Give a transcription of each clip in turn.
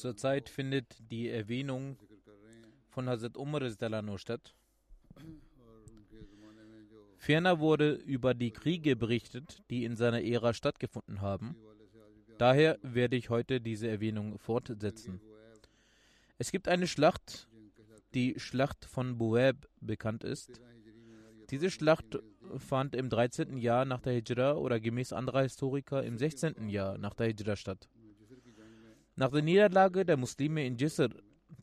Zurzeit findet die Erwähnung von Hazrat Umar statt. Ferner wurde über die Kriege berichtet, die in seiner Ära stattgefunden haben. Daher werde ich heute diese Erwähnung fortsetzen. Es gibt eine Schlacht, die Schlacht von Bueb bekannt ist. Diese Schlacht fand im 13. Jahr nach der Hijra oder gemäß anderer Historiker im 16. Jahr nach der Hijra statt. Nach der Niederlage der Muslime in Jisr,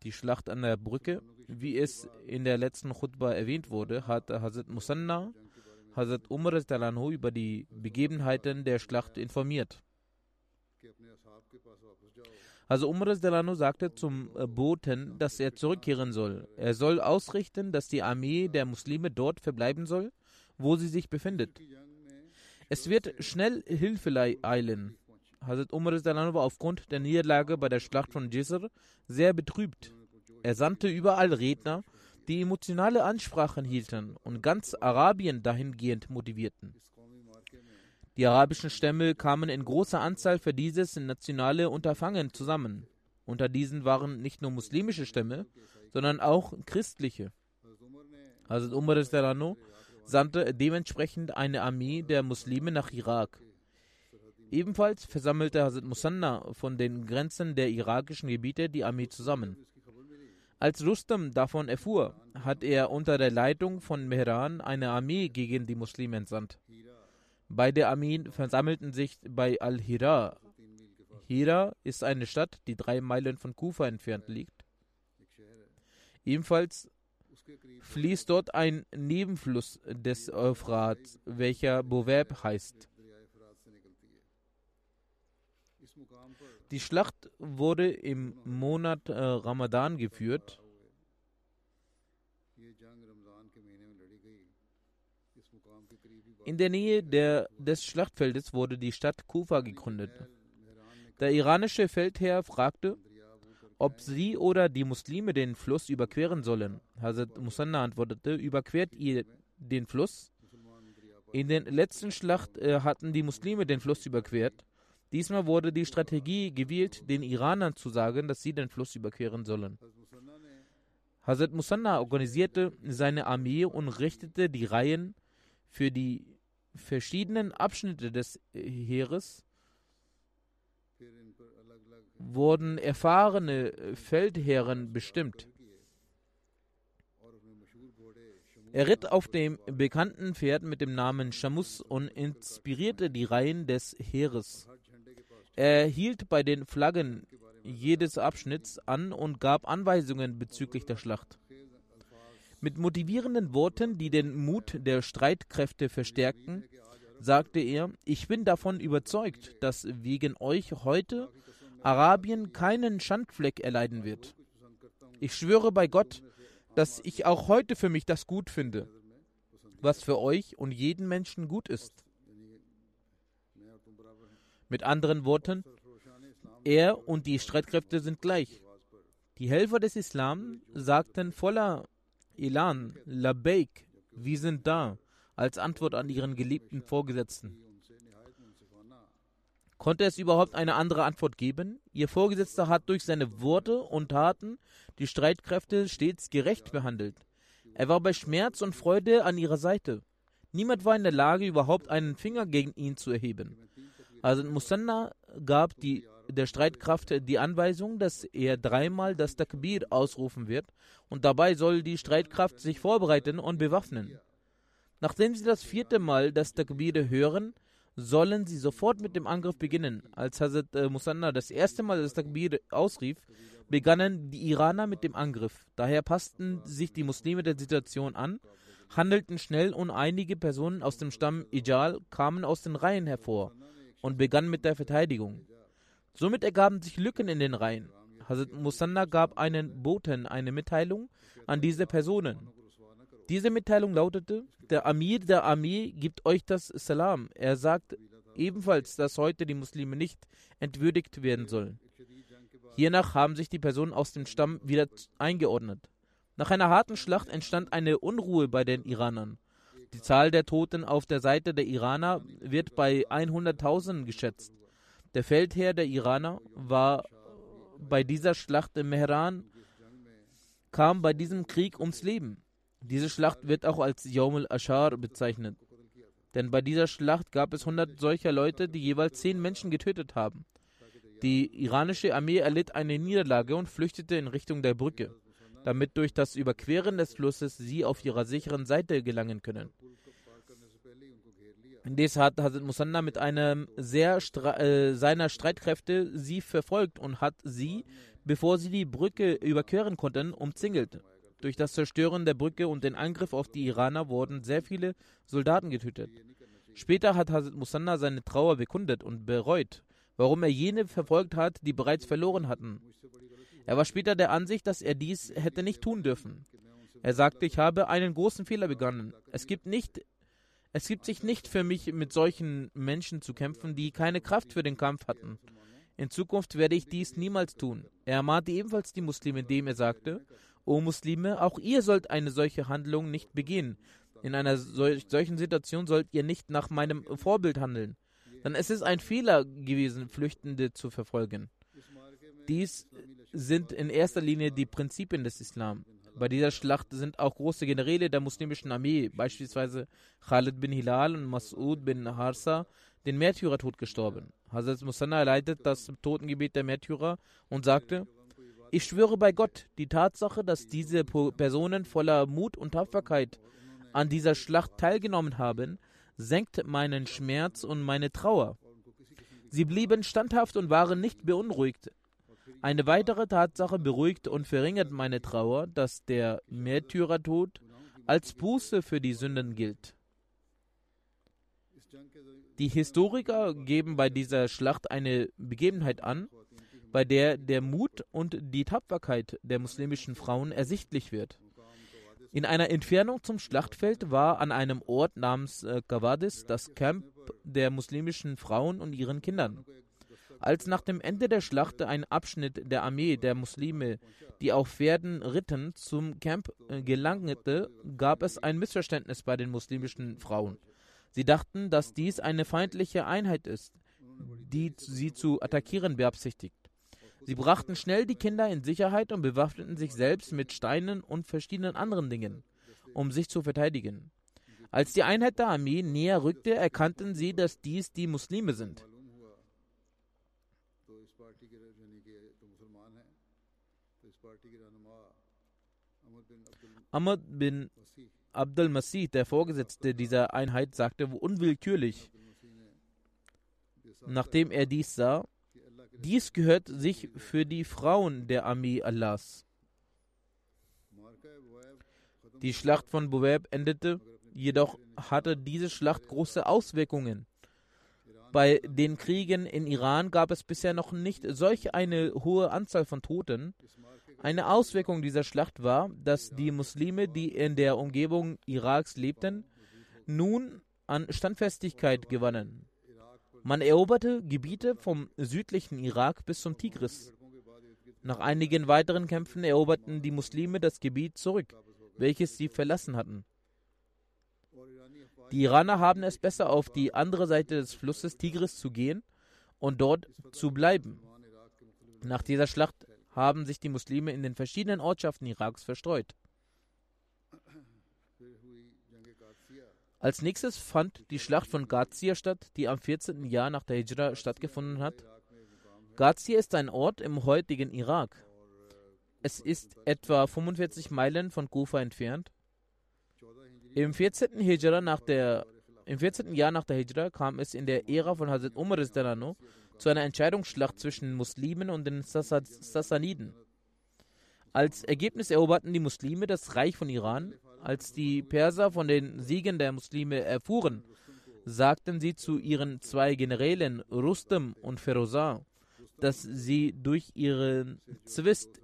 die Schlacht an der Brücke, wie es in der letzten Khutbah erwähnt wurde, hat Hazrat Musanna Hazrat Umar Dalanho über die Begebenheiten der Schlacht informiert. Also Umar Delano sagte zum Boten, dass er zurückkehren soll. Er soll ausrichten, dass die Armee der Muslime dort verbleiben soll, wo sie sich befindet. Es wird schnell Hilfe eilen. Hazrat Umar war aufgrund der Niederlage bei der Schlacht von Jisr sehr betrübt. Er sandte überall Redner, die emotionale Ansprachen hielten und ganz Arabien dahingehend motivierten. Die arabischen Stämme kamen in großer Anzahl für dieses nationale Unterfangen zusammen. Unter diesen waren nicht nur muslimische Stämme, sondern auch christliche. Hazrat Umar sandte dementsprechend eine Armee der Muslime nach Irak. Ebenfalls versammelte Hazrat Musanna von den Grenzen der irakischen Gebiete die Armee zusammen. Als Rustam davon erfuhr, hat er unter der Leitung von Mehran eine Armee gegen die Muslime entsandt. Beide Armeen versammelten sich bei Al-Hira. Hira ist eine Stadt, die drei Meilen von Kufa entfernt liegt. Ebenfalls fließt dort ein Nebenfluss des Euphrat, welcher Boweb heißt. Die Schlacht wurde im Monat äh, Ramadan geführt. In der Nähe der, des Schlachtfeldes wurde die Stadt Kufa gegründet. Der iranische Feldherr fragte, ob sie oder die Muslime den Fluss überqueren sollen. Hazrat Musanna antwortete, überquert ihr den Fluss? In der letzten Schlacht äh, hatten die Muslime den Fluss überquert. Diesmal wurde die Strategie gewählt, den Iranern zu sagen, dass sie den Fluss überqueren sollen. Hazrat Musanna organisierte seine Armee und richtete die Reihen für die verschiedenen Abschnitte des Heeres. Wurden erfahrene Feldherren bestimmt. Er ritt auf dem bekannten Pferd mit dem Namen Shamus und inspirierte die Reihen des Heeres. Er hielt bei den Flaggen jedes Abschnitts an und gab Anweisungen bezüglich der Schlacht. Mit motivierenden Worten, die den Mut der Streitkräfte verstärkten, sagte er, ich bin davon überzeugt, dass wegen euch heute Arabien keinen Schandfleck erleiden wird. Ich schwöre bei Gott, dass ich auch heute für mich das gut finde, was für euch und jeden Menschen gut ist. Mit anderen Worten, er und die Streitkräfte sind gleich. Die Helfer des Islam sagten voller Elan, Labeik, wir sind da, als Antwort an ihren geliebten Vorgesetzten. Konnte es überhaupt eine andere Antwort geben? Ihr Vorgesetzter hat durch seine Worte und Taten die Streitkräfte stets gerecht behandelt. Er war bei Schmerz und Freude an ihrer Seite. Niemand war in der Lage, überhaupt einen Finger gegen ihn zu erheben. Also Musanna gab die, der Streitkraft die Anweisung, dass er dreimal das Takbir ausrufen wird und dabei soll die Streitkraft sich vorbereiten und bewaffnen. Nachdem sie das vierte Mal das Takbir hören, sollen sie sofort mit dem Angriff beginnen. Als Hazrat äh, Musanna das erste Mal das Takbir ausrief, begannen die Iraner mit dem Angriff. Daher passten sich die Muslime der Situation an, handelten schnell und einige Personen aus dem Stamm Ijal kamen aus den Reihen hervor und begannen mit der Verteidigung. Somit ergaben sich Lücken in den Reihen. Hazrat Musanna gab einen Boten eine Mitteilung an diese Personen. Diese Mitteilung lautete, der Amir der Armee gibt euch das Salam. Er sagt ebenfalls, dass heute die Muslime nicht entwürdigt werden sollen. Hiernach haben sich die Personen aus dem Stamm wieder eingeordnet. Nach einer harten Schlacht entstand eine Unruhe bei den Iranern. Die Zahl der Toten auf der Seite der Iraner wird bei 100.000 geschätzt. Der Feldherr der Iraner war bei dieser Schlacht im Mehran, kam bei diesem Krieg ums Leben. Diese Schlacht wird auch als Yawm al-Ashar bezeichnet. Denn bei dieser Schlacht gab es 100 solcher Leute, die jeweils 10 Menschen getötet haben. Die iranische Armee erlitt eine Niederlage und flüchtete in Richtung der Brücke, damit durch das Überqueren des Flusses sie auf ihrer sicheren Seite gelangen können. Indes hat Hazrat Musanna mit einem sehr äh, seiner Streitkräfte sie verfolgt und hat sie, bevor sie die Brücke überqueren konnten, umzingelt. Durch das Zerstören der Brücke und den Angriff auf die Iraner wurden sehr viele Soldaten getötet. Später hat Hazrat Musanna seine Trauer bekundet und bereut, warum er jene verfolgt hat, die bereits verloren hatten. Er war später der Ansicht, dass er dies hätte nicht tun dürfen. Er sagte, ich habe einen großen Fehler begangen. Es gibt nicht es gibt sich nicht für mich, mit solchen Menschen zu kämpfen, die keine Kraft für den Kampf hatten. In Zukunft werde ich dies niemals tun. Er ermahnte ebenfalls die Muslime, indem er sagte, O Muslime, auch ihr sollt eine solche Handlung nicht begehen. In einer sol solchen Situation sollt ihr nicht nach meinem Vorbild handeln. Denn es ist ein Fehler gewesen, Flüchtende zu verfolgen. Dies sind in erster Linie die Prinzipien des Islam. Bei dieser Schlacht sind auch große Generäle der muslimischen Armee, beispielsweise Khalid bin Hilal und Mas'ud bin Harsa, den Märtyrertod gestorben. Hazrat Musanna erleidet das Totengebet der Märtyrer und sagte, ich schwöre bei Gott, die Tatsache, dass diese Personen voller Mut und Tapferkeit an dieser Schlacht teilgenommen haben, senkt meinen Schmerz und meine Trauer. Sie blieben standhaft und waren nicht beunruhigt. Eine weitere Tatsache beruhigt und verringert meine Trauer, dass der Märtyrertod als Buße für die Sünden gilt. Die Historiker geben bei dieser Schlacht eine Begebenheit an, bei der der Mut und die Tapferkeit der muslimischen Frauen ersichtlich wird. In einer Entfernung zum Schlachtfeld war an einem Ort namens äh, Gawadis das Camp der muslimischen Frauen und ihren Kindern. Als nach dem Ende der Schlacht ein Abschnitt der Armee der Muslime, die auf Pferden ritten, zum Camp äh, gelangte, gab es ein Missverständnis bei den muslimischen Frauen. Sie dachten, dass dies eine feindliche Einheit ist, die sie zu attackieren beabsichtigt. Sie brachten schnell die Kinder in Sicherheit und bewaffneten sich selbst mit Steinen und verschiedenen anderen Dingen, um sich zu verteidigen. Als die Einheit der Armee näher rückte, erkannten sie, dass dies die Muslime sind. Ahmad bin Abdul Masih, der Vorgesetzte dieser Einheit, sagte unwillkürlich, nachdem er dies sah, dies gehört sich für die Frauen der Armee Allahs. Die Schlacht von Buweb endete, jedoch hatte diese Schlacht große Auswirkungen. Bei den Kriegen in Iran gab es bisher noch nicht solch eine hohe Anzahl von Toten. Eine Auswirkung dieser Schlacht war, dass die Muslime, die in der Umgebung Iraks lebten, nun an Standfestigkeit gewannen. Man eroberte Gebiete vom südlichen Irak bis zum Tigris. Nach einigen weiteren Kämpfen eroberten die Muslime das Gebiet zurück. welches sie verlassen hatten. Die Iraner haben es besser, auf die andere Seite des Flusses Tigris zu gehen und dort zu bleiben. Nach dieser Schlacht haben sich die Muslime in den verschiedenen Ortschaften Iraks verstreut. Als nächstes fand die Schlacht von Gazia statt, die am 14. Jahr nach der Hijra stattgefunden hat. Gazia ist ein Ort im heutigen Irak. Es ist etwa 45 Meilen von Kufa entfernt. Im 14. Hijra nach der im 14. Jahr nach der Hijra kam es in der Ära von Hazrat Umar zu einer Entscheidungsschlacht zwischen Muslimen und den Sassaniden. Als Ergebnis eroberten die Muslime das Reich von Iran. Als die Perser von den Siegen der Muslime erfuhren, sagten sie zu ihren zwei Generälen Rustem und Ferozar, dass sie durch ihren Zwist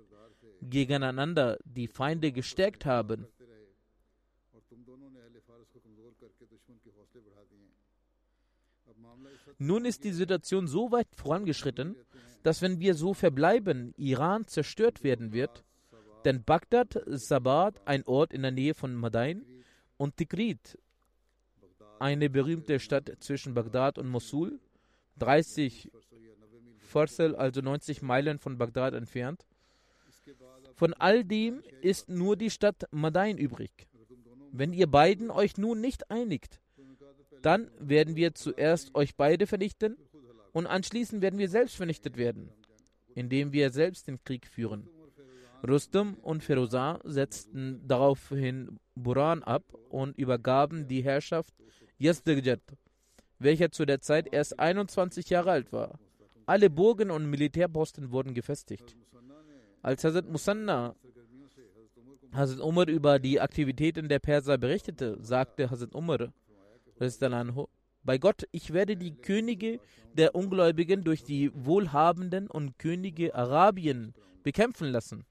gegeneinander die Feinde gestärkt haben. Nun ist die Situation so weit vorangeschritten, dass wenn wir so verbleiben, Iran zerstört werden wird, denn Bagdad, Sabat, ein Ort in der Nähe von Madain, und Tikrit, eine berühmte Stadt zwischen Bagdad und Mosul, 30 Farsal, also 90 Meilen von Bagdad entfernt. Von all dem ist nur die Stadt Madain übrig. Wenn ihr beiden euch nun nicht einigt, dann werden wir zuerst euch beide vernichten und anschließend werden wir selbst vernichtet werden, indem wir selbst den Krieg führen. Rustum und Ferozar setzten daraufhin Buran ab und übergaben die Herrschaft Yazdegjet, welcher zu der Zeit erst 21 Jahre alt war. Alle Burgen und Militärposten wurden gefestigt. Als Hazrat Musanna Hazrat Umar über die Aktivitäten der Perser berichtete, sagte Hazrat Umar, bei Gott, ich werde die Könige der Ungläubigen durch die wohlhabenden und Könige Arabien bekämpfen lassen.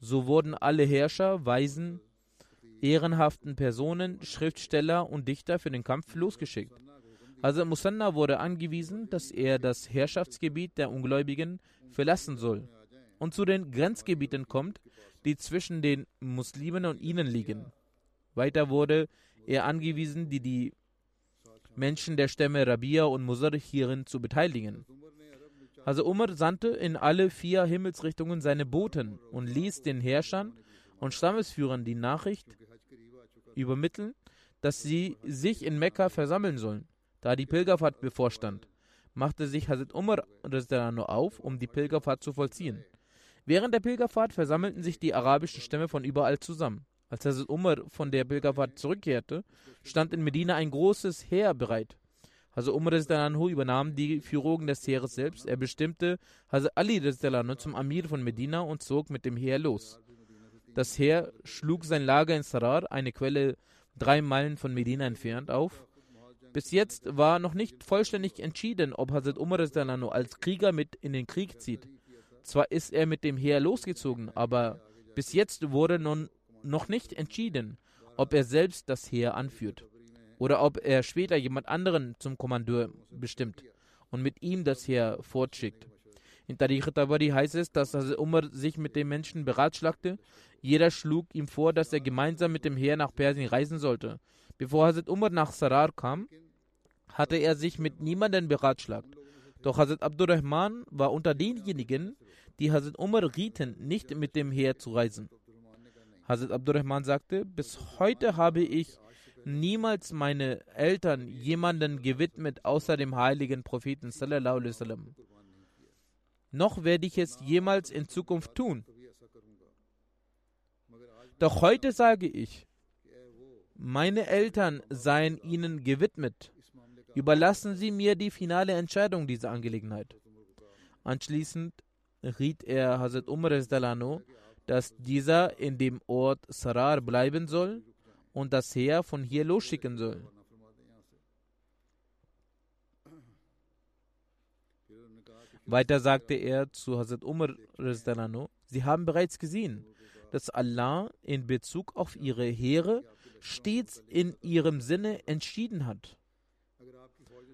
So wurden alle Herrscher, Weisen, ehrenhaften Personen, Schriftsteller und Dichter für den Kampf losgeschickt. Also Musanna wurde angewiesen, dass er das Herrschaftsgebiet der Ungläubigen verlassen soll und zu den Grenzgebieten kommt, die zwischen den Muslimen und ihnen liegen. Weiter wurde er angewiesen, die, die Menschen der Stämme Rabia und Musar hierin zu beteiligen. Also Umar sandte in alle vier Himmelsrichtungen seine Boten und ließ den Herrschern und Stammesführern die Nachricht übermitteln, dass sie sich in Mekka versammeln sollen. Da die Pilgerfahrt bevorstand, machte sich Hazrat Umar auf, um die Pilgerfahrt zu vollziehen. Während der Pilgerfahrt versammelten sich die arabischen Stämme von überall zusammen. Als Hazrat Umar von der Pilgerfahrt zurückkehrte, stand in Medina ein großes Heer bereit. Hazrat Umar Anhu übernahm die Führung des Heeres selbst. Er bestimmte Hazrat Ali zum Amir von Medina und zog mit dem Heer los. Das Heer schlug sein Lager in Sarar, eine Quelle drei Meilen von Medina entfernt, auf. Bis jetzt war noch nicht vollständig entschieden, ob Hazrat Umar als Krieger mit in den Krieg zieht. Zwar ist er mit dem Heer losgezogen, aber bis jetzt wurde nun noch nicht entschieden, ob er selbst das Heer anführt oder ob er später jemand anderen zum Kommandeur bestimmt und mit ihm das Heer fortschickt. In Tariq Tabari heißt es, dass Umar sich mit den Menschen beratschlagte. Jeder schlug ihm vor, dass er gemeinsam mit dem Heer nach Persien reisen sollte. Bevor Hazrat Umar nach Sarar kam, hatte er sich mit niemandem beratschlagt. Doch Hazrat Abdurrahman war unter denjenigen, die Hazrat Umar rieten, nicht mit dem Heer zu reisen. Hazrat Abdurrahman sagte, bis heute habe ich niemals meine Eltern jemanden gewidmet außer dem heiligen Propheten. Noch werde ich es jemals in Zukunft tun. Doch heute sage ich, meine Eltern seien ihnen gewidmet. Überlassen Sie mir die finale Entscheidung dieser Angelegenheit. Anschließend riet er Hazrat Umar dass dieser in dem Ort Sarar bleiben soll und das Heer von hier losschicken soll. Weiter sagte er zu Hazrat Umar, Sie haben bereits gesehen, dass Allah in Bezug auf ihre Heere stets in ihrem Sinne entschieden hat.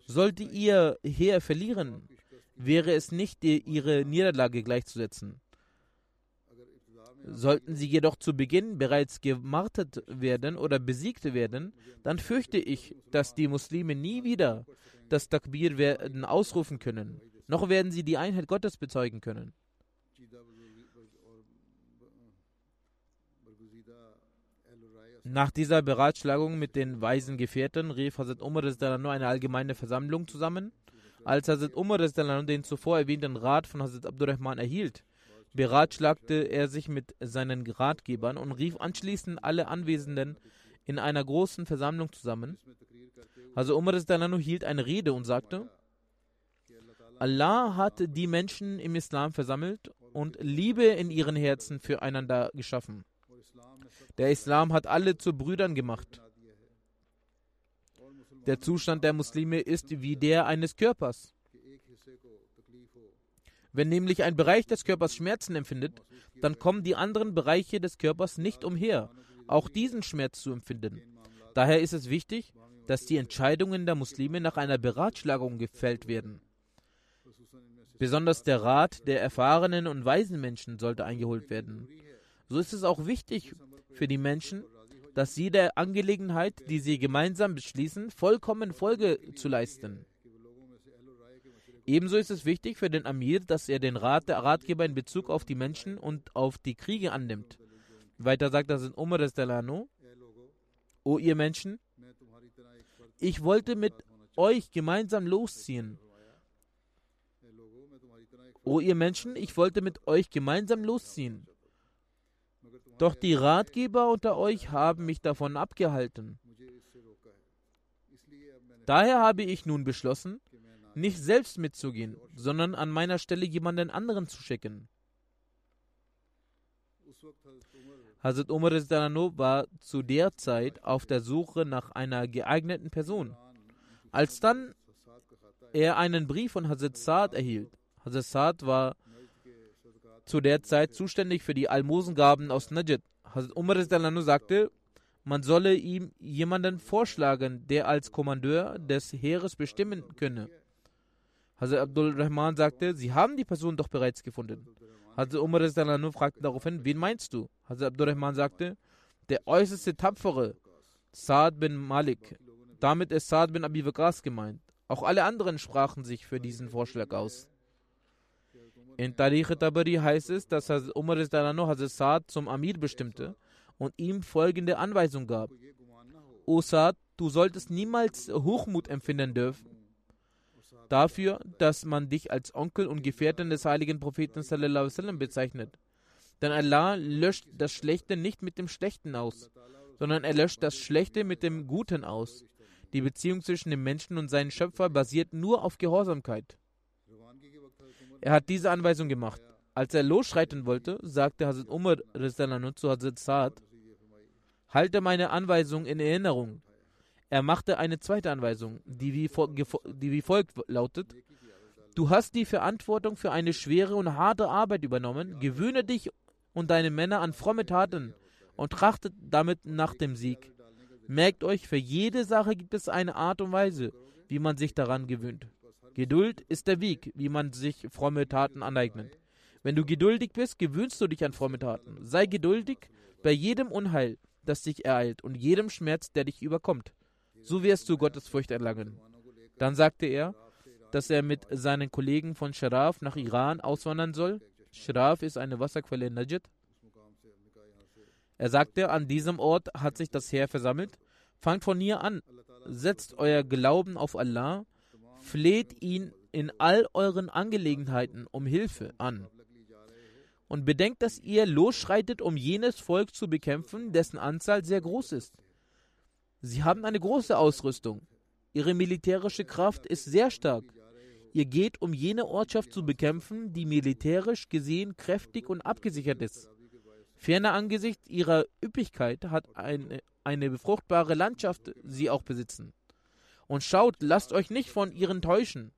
Sollte ihr Heer verlieren, wäre es nicht ihre Niederlage gleichzusetzen. Sollten sie jedoch zu Beginn bereits gemartert werden oder besiegt werden, dann fürchte ich, dass die Muslime nie wieder das Takbir werden ausrufen können, noch werden sie die Einheit Gottes bezeugen können. Nach dieser Beratschlagung mit den weisen Gefährten rief Hazrat Umar eine allgemeine Versammlung zusammen. Als Hazrat Umar den zuvor erwähnten Rat von Hazrat Abdurrahman erhielt, beratschlagte er sich mit seinen Ratgebern und rief anschließend alle Anwesenden in einer großen Versammlung zusammen. Also Umar hielt eine Rede und sagte, Allah hat die Menschen im Islam versammelt und Liebe in ihren Herzen füreinander geschaffen. Der Islam hat alle zu Brüdern gemacht. Der Zustand der Muslime ist wie der eines Körpers. Wenn nämlich ein Bereich des Körpers Schmerzen empfindet, dann kommen die anderen Bereiche des Körpers nicht umher, auch diesen Schmerz zu empfinden. Daher ist es wichtig, dass die Entscheidungen der Muslime nach einer Beratschlagung gefällt werden. Besonders der Rat der erfahrenen und weisen Menschen sollte eingeholt werden. So ist es auch wichtig für die Menschen, dass sie der Angelegenheit, die sie gemeinsam beschließen, vollkommen Folge zu leisten. Ebenso ist es wichtig für den Amir, dass er den Rat der Ratgeber in Bezug auf die Menschen und auf die Kriege annimmt. Weiter sagt das in Umar Delano, O ihr Menschen, ich wollte mit euch gemeinsam losziehen. O ihr Menschen, ich wollte mit euch gemeinsam losziehen. Doch die Ratgeber unter euch haben mich davon abgehalten. Daher habe ich nun beschlossen, nicht selbst mitzugehen, sondern an meiner Stelle jemanden anderen zu schicken. Hazrat Umar war zu der Zeit auf der Suche nach einer geeigneten Person. Als dann er einen Brief von Hazrat Saad erhielt, Hazrat Saad war zu der Zeit zuständig für die Almosengaben aus Najd. Hazrat Umar sagte, man solle ihm jemanden vorschlagen, der als Kommandeur des Heeres bestimmen könne. Hazrat Abdul Rahman sagte, Sie haben die Person doch bereits gefunden. Hazrat Umar fragte daraufhin, wen meinst du? Hazrat Abdul Rahman sagte, der äußerste Tapfere, Saad bin Malik. Damit ist Saad bin Abi Waqas gemeint. Auch alle anderen sprachen sich für diesen Vorschlag aus. In Tariq Tabari heißt es, dass Hazrat Umar Hazrat Saad zum Amir bestimmte und ihm folgende Anweisung gab. O Saad, du solltest niemals Hochmut empfinden dürfen dafür, dass man dich als Onkel und Gefährten des heiligen Propheten sallam, bezeichnet. Denn Allah löscht das Schlechte nicht mit dem Schlechten aus, sondern er löscht das Schlechte mit dem Guten aus. Die Beziehung zwischen dem Menschen und seinem Schöpfer basiert nur auf Gehorsamkeit. Er hat diese Anweisung gemacht. Als er losschreiten wollte, sagte Hazrat Umar zu Hazrat Saad, halte meine Anweisung in Erinnerung. Er machte eine zweite Anweisung, die wie, die wie folgt lautet: Du hast die Verantwortung für eine schwere und harte Arbeit übernommen. Gewöhne dich und deine Männer an fromme Taten und trachtet damit nach dem Sieg. Merkt euch, für jede Sache gibt es eine Art und Weise, wie man sich daran gewöhnt. Geduld ist der Weg, wie man sich fromme Taten aneignet. Wenn du geduldig bist, gewöhnst du dich an fromme Taten. Sei geduldig bei jedem Unheil, das dich ereilt und jedem Schmerz, der dich überkommt. So wirst du Gottesfurcht erlangen. Dann sagte er, dass er mit seinen Kollegen von Sharaf nach Iran auswandern soll. Sharaf ist eine Wasserquelle in Najd. Er sagte, an diesem Ort hat sich das Heer versammelt. Fangt von hier an, setzt euer Glauben auf Allah fleht ihn in all euren Angelegenheiten um Hilfe an. Und bedenkt, dass ihr losschreitet, um jenes Volk zu bekämpfen, dessen Anzahl sehr groß ist. Sie haben eine große Ausrüstung. Ihre militärische Kraft ist sehr stark. Ihr geht, um jene Ortschaft zu bekämpfen, die militärisch gesehen kräftig und abgesichert ist. Ferner angesichts ihrer Üppigkeit hat eine, eine befruchtbare Landschaft sie auch besitzen. Und schaut, lasst euch nicht von ihren täuschen,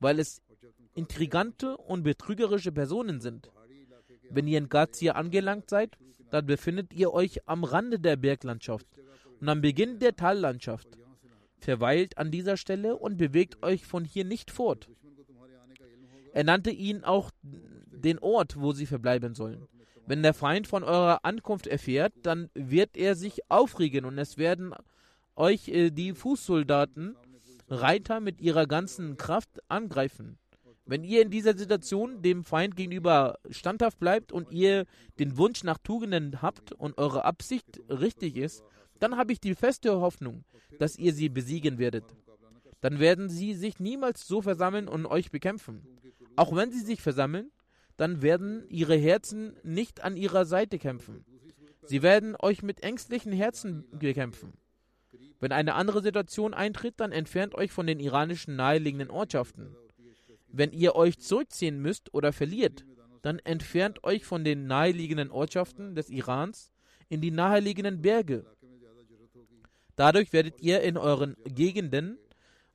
weil es intrigante und betrügerische Personen sind. Wenn ihr in Gazia angelangt seid, dann befindet ihr euch am Rande der Berglandschaft und am Beginn der Tallandschaft. Verweilt an dieser Stelle und bewegt euch von hier nicht fort. Er nannte ihnen auch den Ort, wo sie verbleiben sollen. Wenn der Feind von eurer Ankunft erfährt, dann wird er sich aufregen und es werden euch äh, die Fußsoldaten, Reiter mit ihrer ganzen Kraft angreifen. Wenn ihr in dieser Situation dem Feind gegenüber standhaft bleibt und ihr den Wunsch nach Tugenden habt und eure Absicht richtig ist, dann habe ich die feste Hoffnung, dass ihr sie besiegen werdet. Dann werden sie sich niemals so versammeln und euch bekämpfen. Auch wenn sie sich versammeln, dann werden ihre Herzen nicht an ihrer Seite kämpfen. Sie werden euch mit ängstlichen Herzen bekämpfen. Wenn eine andere Situation eintritt, dann entfernt euch von den iranischen naheliegenden Ortschaften. Wenn ihr euch zurückziehen müsst oder verliert, dann entfernt euch von den naheliegenden Ortschaften des Irans in die naheliegenden Berge. Dadurch werdet ihr in euren Gegenden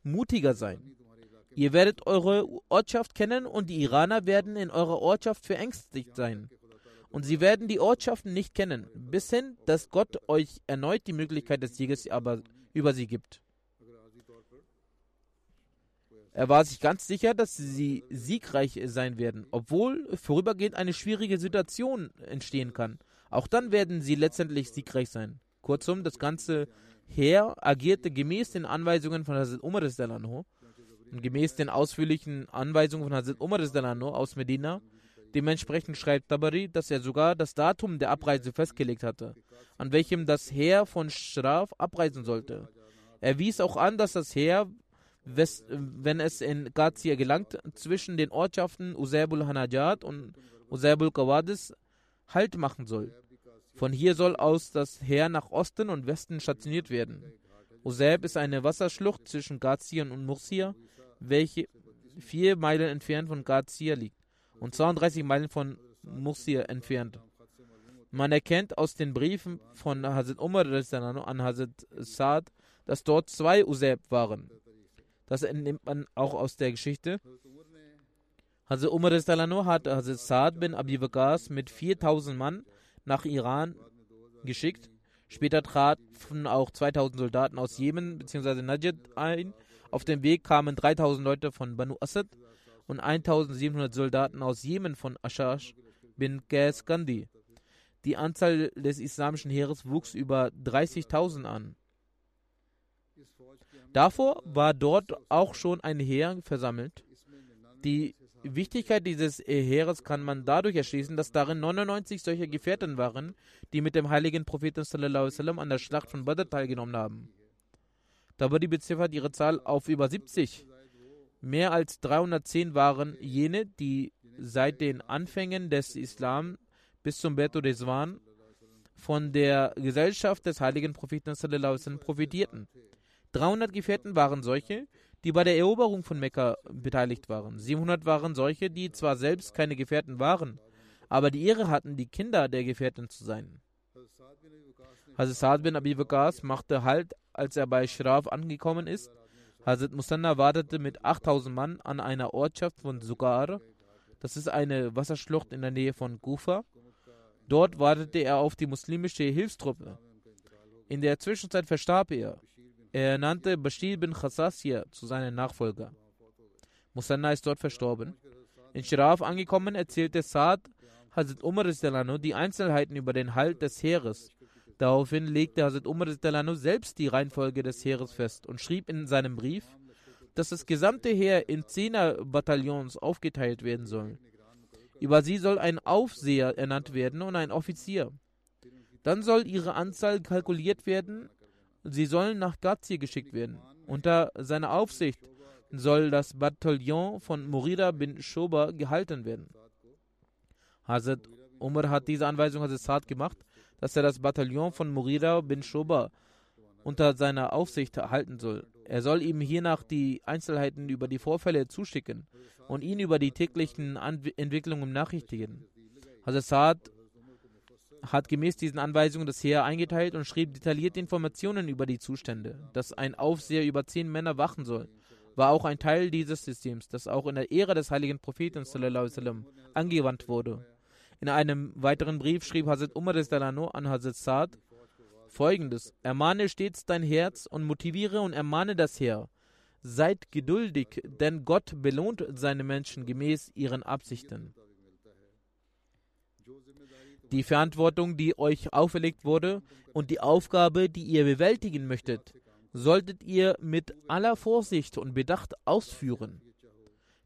mutiger sein. Ihr werdet eure Ortschaft kennen und die Iraner werden in eurer Ortschaft verängstigt sein. Und sie werden die Ortschaften nicht kennen, bis hin, dass Gott euch erneut die Möglichkeit des Sieges aber über sie gibt. Er war sich ganz sicher, dass sie siegreich sein werden, obwohl vorübergehend eine schwierige Situation entstehen kann. Auch dann werden sie letztendlich siegreich sein. Kurzum, das ganze Heer agierte gemäß den Anweisungen von Hazrat Umar und gemäß den ausführlichen Anweisungen von Hazrat Umar aus Medina. Dementsprechend schreibt Tabari, dass er sogar das Datum der Abreise festgelegt hatte, an welchem das Heer von Schraf abreisen sollte. Er wies auch an, dass das Heer, wenn es in Gazia gelangt, zwischen den Ortschaften Usaybul Hanajat und Usaybul Qawadis Halt machen soll. Von hier soll aus das Heer nach Osten und Westen stationiert werden. Usayb ist eine Wasserschlucht zwischen Gazien und Murcia welche vier Meilen entfernt von Gazia liegt und 32 Meilen von Murcia entfernt. Man erkennt aus den Briefen von Hazrat Umar an Hazrat Saad, dass dort zwei Useb waren. Das entnimmt man auch aus der Geschichte. Hazrat Umar hat Hazrat Saad bin Abi Waqas mit 4000 Mann nach Iran geschickt. Später traten auch 2000 Soldaten aus Jemen bzw. Najd ein auf dem Weg kamen 3000 Leute von Banu Asad und 1700 Soldaten aus Jemen von Ashash bin Qais Gandhi. Die Anzahl des islamischen Heeres wuchs über 30.000 an. Davor war dort auch schon ein Heer versammelt. Die Wichtigkeit dieses Heeres kann man dadurch erschließen, dass darin 99 solche Gefährten waren, die mit dem heiligen Propheten sallam, an der Schlacht von Badr teilgenommen haben. Tabari beziffert ihre Zahl auf über 70. Mehr als 310 waren jene, die seit den Anfängen des Islam bis zum Beto Deswan von der Gesellschaft des heiligen Propheten profitierten. 300 Gefährten waren solche, die bei der Eroberung von Mekka beteiligt waren. 700 waren solche, die zwar selbst keine Gefährten waren, aber die Ehre hatten, die Kinder der Gefährten zu sein. Hazrat Saad bin Abi Waqas machte Halt, als er bei Shraf angekommen ist. Hazrat Musanna wartete mit 8000 Mann an einer Ortschaft von Sugar. Das ist eine Wasserschlucht in der Nähe von Kufa. Dort wartete er auf die muslimische Hilfstruppe. In der Zwischenzeit verstarb er. Er nannte Bashir bin Khassasiyah zu seinem Nachfolger. Musanna ist dort verstorben. In Shraf angekommen erzählte Saad Hazrat Umar die Einzelheiten über den Halt des Heeres Daraufhin legte Hazrat Umar selbst die Reihenfolge des Heeres fest und schrieb in seinem Brief, dass das gesamte Heer in Zehner-Bataillons aufgeteilt werden soll. Über sie soll ein Aufseher ernannt werden und ein Offizier. Dann soll ihre Anzahl kalkuliert werden. Sie sollen nach Gazir geschickt werden. Unter seiner Aufsicht soll das Bataillon von Murida bin Shoba gehalten werden. Hazrat Umar hat diese Anweisung Hazrat Saad gemacht dass er das Bataillon von Murida bin Shoba unter seiner Aufsicht halten soll. Er soll ihm hiernach die Einzelheiten über die Vorfälle zuschicken und ihn über die täglichen Entwicklungen nachrichtigen. Hazrat Saad hat gemäß diesen Anweisungen das Heer eingeteilt und schrieb detaillierte Informationen über die Zustände. Dass ein Aufseher über zehn Männer wachen soll, war auch ein Teil dieses Systems, das auch in der Ära des heiligen Propheten sallam, angewandt wurde. In einem weiteren Brief schrieb Hazrat Umar an Hazrat Saad folgendes: Ermahne stets dein Herz und motiviere und ermahne das Heer. Seid geduldig, denn Gott belohnt seine Menschen gemäß ihren Absichten. Die Verantwortung, die euch auferlegt wurde und die Aufgabe, die ihr bewältigen möchtet, solltet ihr mit aller Vorsicht und Bedacht ausführen.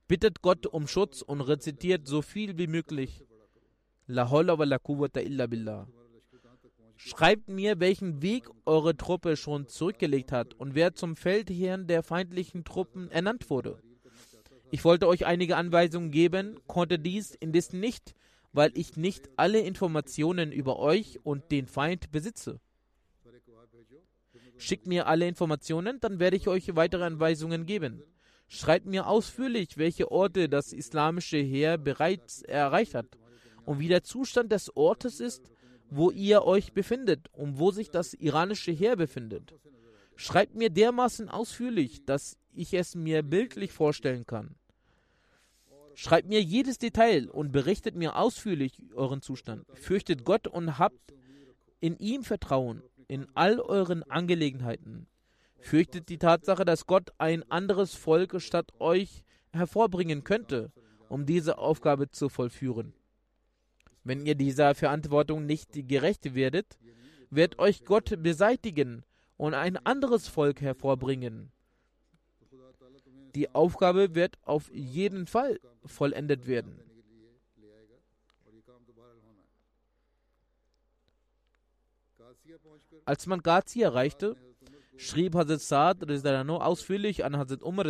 Bittet Gott um Schutz und rezitiert so viel wie möglich. La wa la illa billah. Schreibt mir, welchen Weg eure Truppe schon zurückgelegt hat und wer zum Feldherrn der feindlichen Truppen ernannt wurde. Ich wollte euch einige Anweisungen geben, konnte dies indes nicht, weil ich nicht alle Informationen über euch und den Feind besitze. Schickt mir alle Informationen, dann werde ich euch weitere Anweisungen geben. Schreibt mir ausführlich, welche Orte das islamische Heer bereits erreicht hat und wie der Zustand des Ortes ist, wo ihr euch befindet und wo sich das iranische Heer befindet. Schreibt mir dermaßen ausführlich, dass ich es mir bildlich vorstellen kann. Schreibt mir jedes Detail und berichtet mir ausführlich euren Zustand. Fürchtet Gott und habt in ihm Vertrauen in all euren Angelegenheiten. Fürchtet die Tatsache, dass Gott ein anderes Volk statt euch hervorbringen könnte, um diese Aufgabe zu vollführen. Wenn ihr dieser Verantwortung nicht gerecht werdet, wird euch Gott beseitigen und ein anderes Volk hervorbringen. Die Aufgabe wird auf jeden Fall vollendet werden. Als man Ghazi erreichte, schrieb Hazrat Saad ausführlich an Hazrat Umar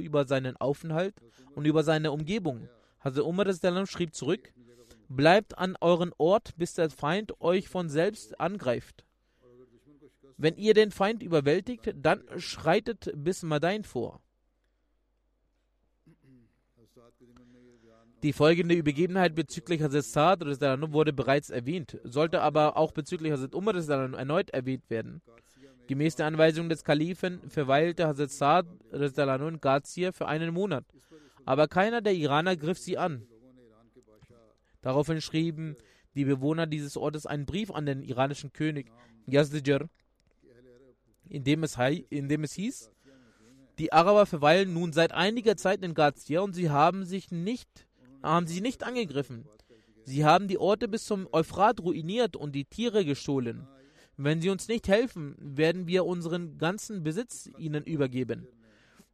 über seinen Aufenthalt und über seine Umgebung. Hazrat Umar schrieb zurück, Bleibt an euren Ort, bis der Feind euch von selbst angreift. Wenn ihr den Feind überwältigt, dann schreitet bis Madain vor. Die folgende Übergebenheit bezüglich Hazrat Saad wurde bereits erwähnt, sollte aber auch bezüglich Hazrat Umar erneut erwähnt werden. Gemäß der Anweisung des Kalifen verweilte Hazrat Saad in Gazir für einen Monat, aber keiner der Iraner griff sie an. Daraufhin schrieben die Bewohner dieses Ortes einen Brief an den iranischen König Yazdijar, in dem es, in dem es hieß, die Araber verweilen nun seit einiger Zeit in Gazia und sie haben sich nicht, haben sie nicht angegriffen. Sie haben die Orte bis zum Euphrat ruiniert und die Tiere gestohlen. Wenn sie uns nicht helfen, werden wir unseren ganzen Besitz ihnen übergeben.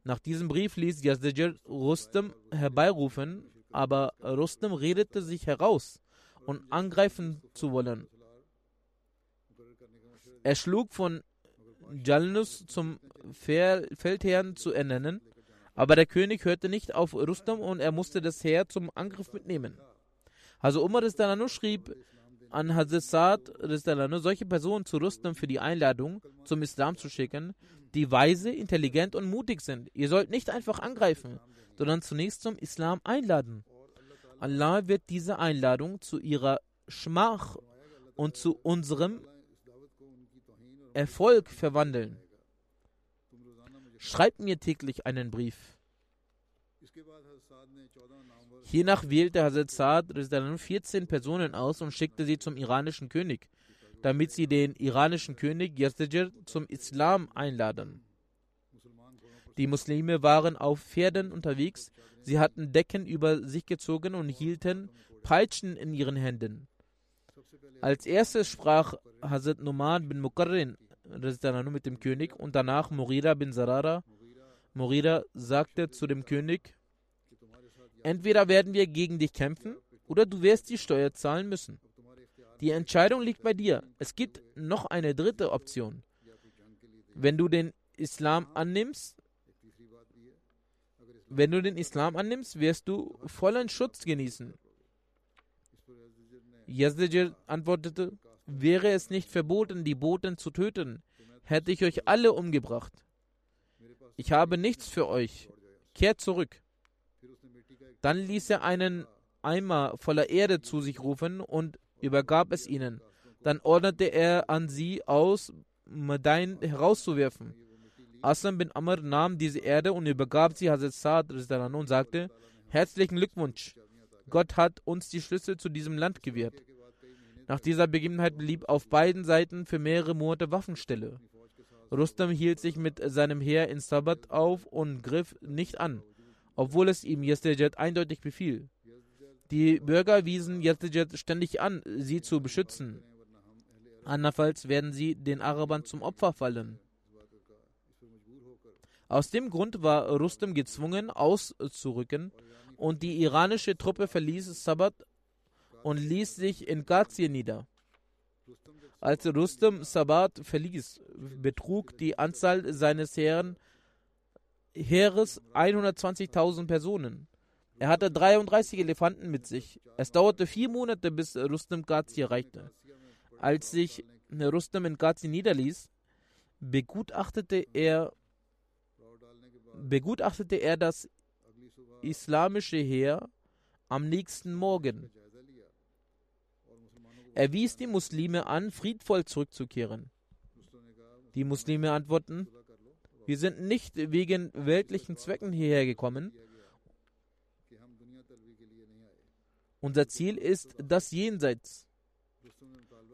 Nach diesem Brief ließ Yazdijar Rustem herbeirufen aber Rustem redete sich heraus, um angreifen zu wollen. Er schlug von Jalnus zum Feldherrn zu ernennen, aber der König hörte nicht auf Rustam und er musste das Heer zum Angriff mitnehmen. Also Umar Ristalanu schrieb an Hazrat Ristalanu, solche Personen zu Rustam für die Einladung zum Islam zu schicken, die weise, intelligent und mutig sind. Ihr sollt nicht einfach angreifen, sondern zunächst zum Islam einladen. Allah wird diese Einladung zu ihrer Schmach und zu unserem Erfolg verwandeln. Schreibt mir täglich einen Brief. Hiernach wählte Hazrat Saad 14 Personen aus und schickte sie zum iranischen König, damit sie den iranischen König Yazdijir zum Islam einladen. Die Muslime waren auf Pferden unterwegs, sie hatten Decken über sich gezogen und hielten Peitschen in ihren Händen. Als erstes sprach Hazrat Numan bin Mukarrin mit dem König und danach Murida bin Sarara. Murida sagte zu dem König, entweder werden wir gegen dich kämpfen oder du wirst die Steuer zahlen müssen. Die Entscheidung liegt bei dir. Es gibt noch eine dritte Option. Wenn du den Islam annimmst, wenn du den Islam annimmst, wirst du vollen Schutz genießen. Yazdijir antwortete, wäre es nicht verboten, die Boten zu töten, hätte ich euch alle umgebracht. Ich habe nichts für euch. Kehrt zurück. Dann ließ er einen Eimer voller Erde zu sich rufen und übergab es ihnen. Dann ordnete er an sie aus, Medain herauszuwerfen. Aslam bin Amr nahm diese Erde und übergab sie Hazrat Saad und sagte, herzlichen Glückwunsch, Gott hat uns die Schlüssel zu diesem Land gewährt. Nach dieser Begebenheit blieb auf beiden Seiten für mehrere Monate Waffenstelle. Rustam hielt sich mit seinem Heer in Sabat auf und griff nicht an, obwohl es ihm Yazdijat eindeutig befiel. Die Bürger wiesen Yazid ständig an, sie zu beschützen. Andernfalls werden sie den Arabern zum Opfer fallen. Aus dem Grund war Rustem gezwungen, auszurücken und die iranische Truppe verließ Sabat und ließ sich in Ghazi nieder. Als Rustem Sabat verließ, betrug die Anzahl seines Heeren, Heeres 120.000 Personen. Er hatte 33 Elefanten mit sich. Es dauerte vier Monate, bis Rustem Ghazi erreichte. Als sich Rustem in Ghazi niederließ, begutachtete er, begutachtete er das islamische Heer am nächsten Morgen. Er wies die Muslime an, friedvoll zurückzukehren. Die Muslime antworten, wir sind nicht wegen weltlichen Zwecken hierher gekommen. Unser Ziel ist das Jenseits.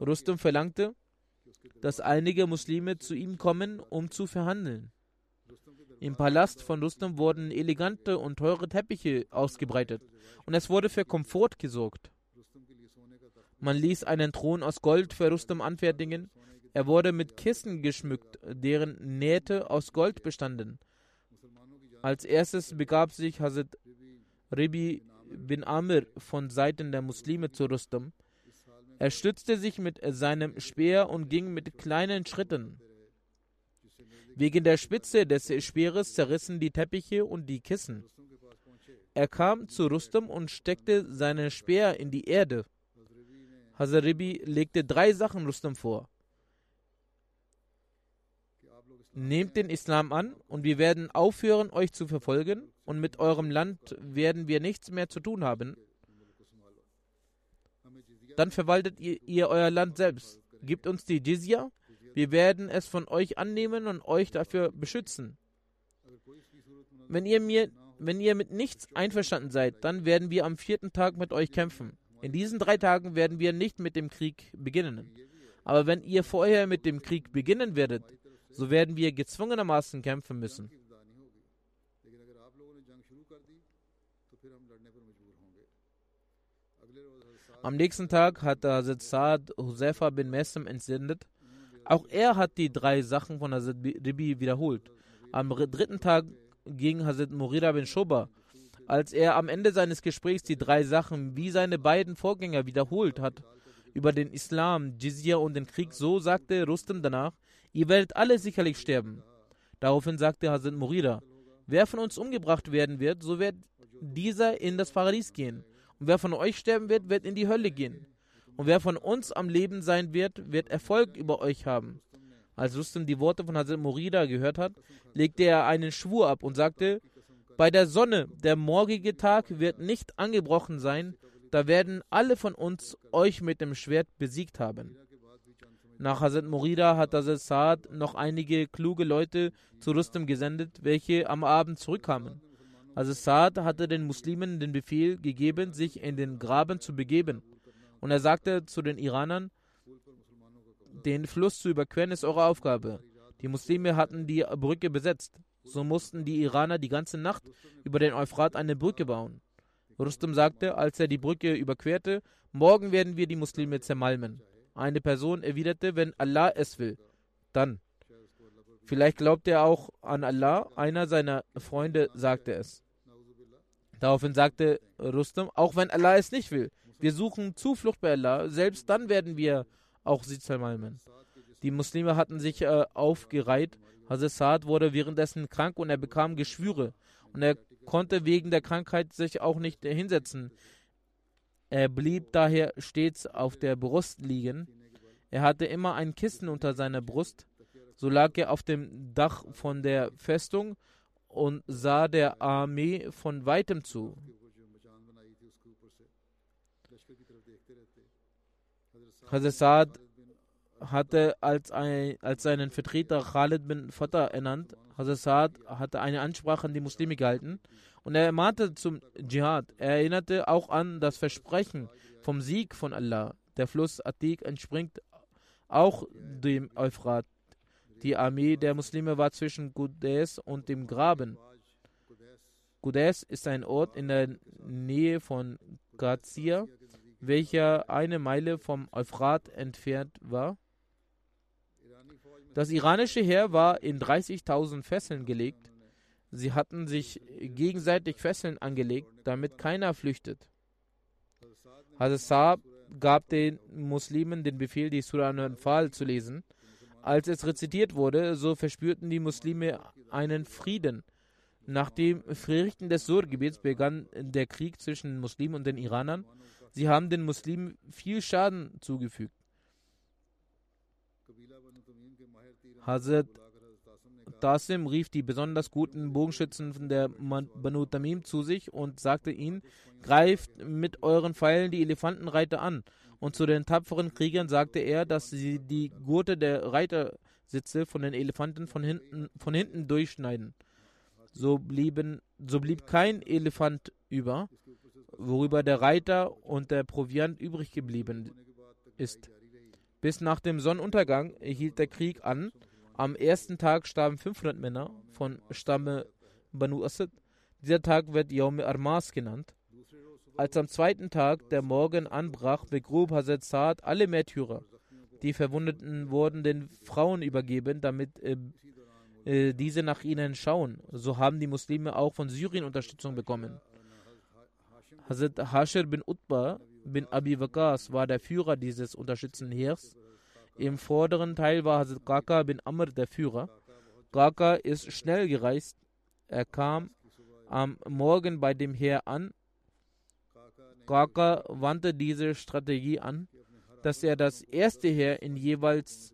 Rustum verlangte, dass einige Muslime zu ihm kommen, um zu verhandeln. Im Palast von Rustum wurden elegante und teure Teppiche ausgebreitet und es wurde für Komfort gesorgt. Man ließ einen Thron aus Gold für Rustum anfertigen. Er wurde mit Kissen geschmückt, deren Nähte aus Gold bestanden. Als erstes begab sich Hazrat Ribi bin Amir von Seiten der Muslime zu Rustum. Er stützte sich mit seinem Speer und ging mit kleinen Schritten. Wegen der Spitze des Speeres zerrissen die Teppiche und die Kissen. Er kam zu Rustum und steckte seinen Speer in die Erde. Hazaribi legte drei Sachen Rustum vor. Nehmt den Islam an und wir werden aufhören, euch zu verfolgen und mit eurem Land werden wir nichts mehr zu tun haben. Dann verwaltet ihr, ihr euer Land selbst. Gebt uns die Jizya. Wir werden es von euch annehmen und euch dafür beschützen. Wenn ihr, mir, wenn ihr mit nichts einverstanden seid, dann werden wir am vierten Tag mit euch kämpfen. In diesen drei Tagen werden wir nicht mit dem Krieg beginnen. Aber wenn ihr vorher mit dem Krieg beginnen werdet, so werden wir gezwungenermaßen kämpfen müssen. Am nächsten Tag hat Hazrat Saad Husefa bin Messem entsendet. Auch er hat die drei Sachen von Hazrat Ribi wiederholt. Am dritten Tag ging Hazrat Murira bin Shoba als er am Ende seines Gesprächs die drei Sachen wie seine beiden Vorgänger wiederholt hat, über den Islam, Jizya und den Krieg, so sagte Rustem danach, ihr werdet alle sicherlich sterben. Daraufhin sagte Hazrat Murida, wer von uns umgebracht werden wird, so wird dieser in das Paradies gehen. Und wer von euch sterben wird, wird in die Hölle gehen. Und wer von uns am Leben sein wird, wird Erfolg über euch haben. Als Rustem die Worte von Hazrat Murida gehört hat, legte er einen Schwur ab und sagte, bei der Sonne, der morgige Tag wird nicht angebrochen sein, da werden alle von uns euch mit dem Schwert besiegt haben. Nach Hazrat Murida hat Hazrat Saad noch einige kluge Leute zu Rustem gesendet, welche am Abend zurückkamen. Hazrat Saad hatte den Muslimen den Befehl gegeben, sich in den Graben zu begeben. Und er sagte zu den Iranern, den Fluss zu überqueren ist eure Aufgabe. Die Muslime hatten die Brücke besetzt. So mussten die Iraner die ganze Nacht über den Euphrat eine Brücke bauen. Rustum sagte, als er die Brücke überquerte, morgen werden wir die Muslime zermalmen. Eine Person erwiderte, wenn Allah es will, dann. Vielleicht glaubt er auch an Allah, einer seiner Freunde sagte es. Daraufhin sagte Rustum, auch wenn Allah es nicht will, wir suchen Zuflucht bei Allah, selbst dann werden wir auch sie zermalmen. Die Muslime hatten sich äh, aufgereiht Hazrat Saad wurde währenddessen krank und er bekam Geschwüre. Und er konnte wegen der Krankheit sich auch nicht hinsetzen. Er blieb daher stets auf der Brust liegen. Er hatte immer ein Kissen unter seiner Brust. So lag er auf dem Dach von der Festung und sah der Armee von weitem zu. Hazrat Saad hatte als, ein, als seinen Vertreter Khalid bin Fatah ernannt. Hazrat Saad hatte eine Ansprache an die Muslime gehalten und er ermahnte zum Dschihad. Er erinnerte auch an das Versprechen vom Sieg von Allah. Der Fluss Atik entspringt auch dem Euphrat. Die Armee der Muslime war zwischen Quds und dem Graben. Quds ist ein Ort in der Nähe von Gazia, welcher eine Meile vom Euphrat entfernt war. Das iranische Heer war in 30.000 Fesseln gelegt. Sie hatten sich gegenseitig Fesseln angelegt, damit keiner flüchtet. Hazrat gab den Muslimen den Befehl, die Surah Al-Anfal zu lesen. Als es rezitiert wurde, so verspürten die Muslime einen Frieden. Nach dem Verrichten des Surgebets begann der Krieg zwischen den Muslimen und den Iranern. Sie haben den Muslimen viel Schaden zugefügt. Hazrat Tasim rief die besonders guten Bogenschützen der Banu Tamim zu sich und sagte ihnen, greift mit euren Pfeilen die Elefantenreiter an. Und zu den tapferen Kriegern sagte er, dass sie die Gurte der Reitersitze von den Elefanten von hinten, von hinten durchschneiden. So, blieben, so blieb kein Elefant über, worüber der Reiter und der Proviant übrig geblieben ist. Bis nach dem Sonnenuntergang hielt der Krieg an am ersten Tag starben 500 Männer von Stamme Banu Asad. Dieser Tag wird Yawm Armas genannt. Als am zweiten Tag der Morgen anbrach, begrub Hazrat Saad alle Märtyrer. Die Verwundeten wurden den Frauen übergeben, damit äh, äh, diese nach ihnen schauen. So haben die Muslime auch von Syrien Unterstützung bekommen. Hazrat Hashir bin Utbah bin Abi Waqas war der Führer dieses unterstützenden Heers. Im vorderen Teil war Hazrat Kaka bin Amr der Führer. Kaka ist schnell gereist. Er kam am Morgen bei dem Heer an. Kaka wandte diese Strategie an, dass er das erste Heer in jeweils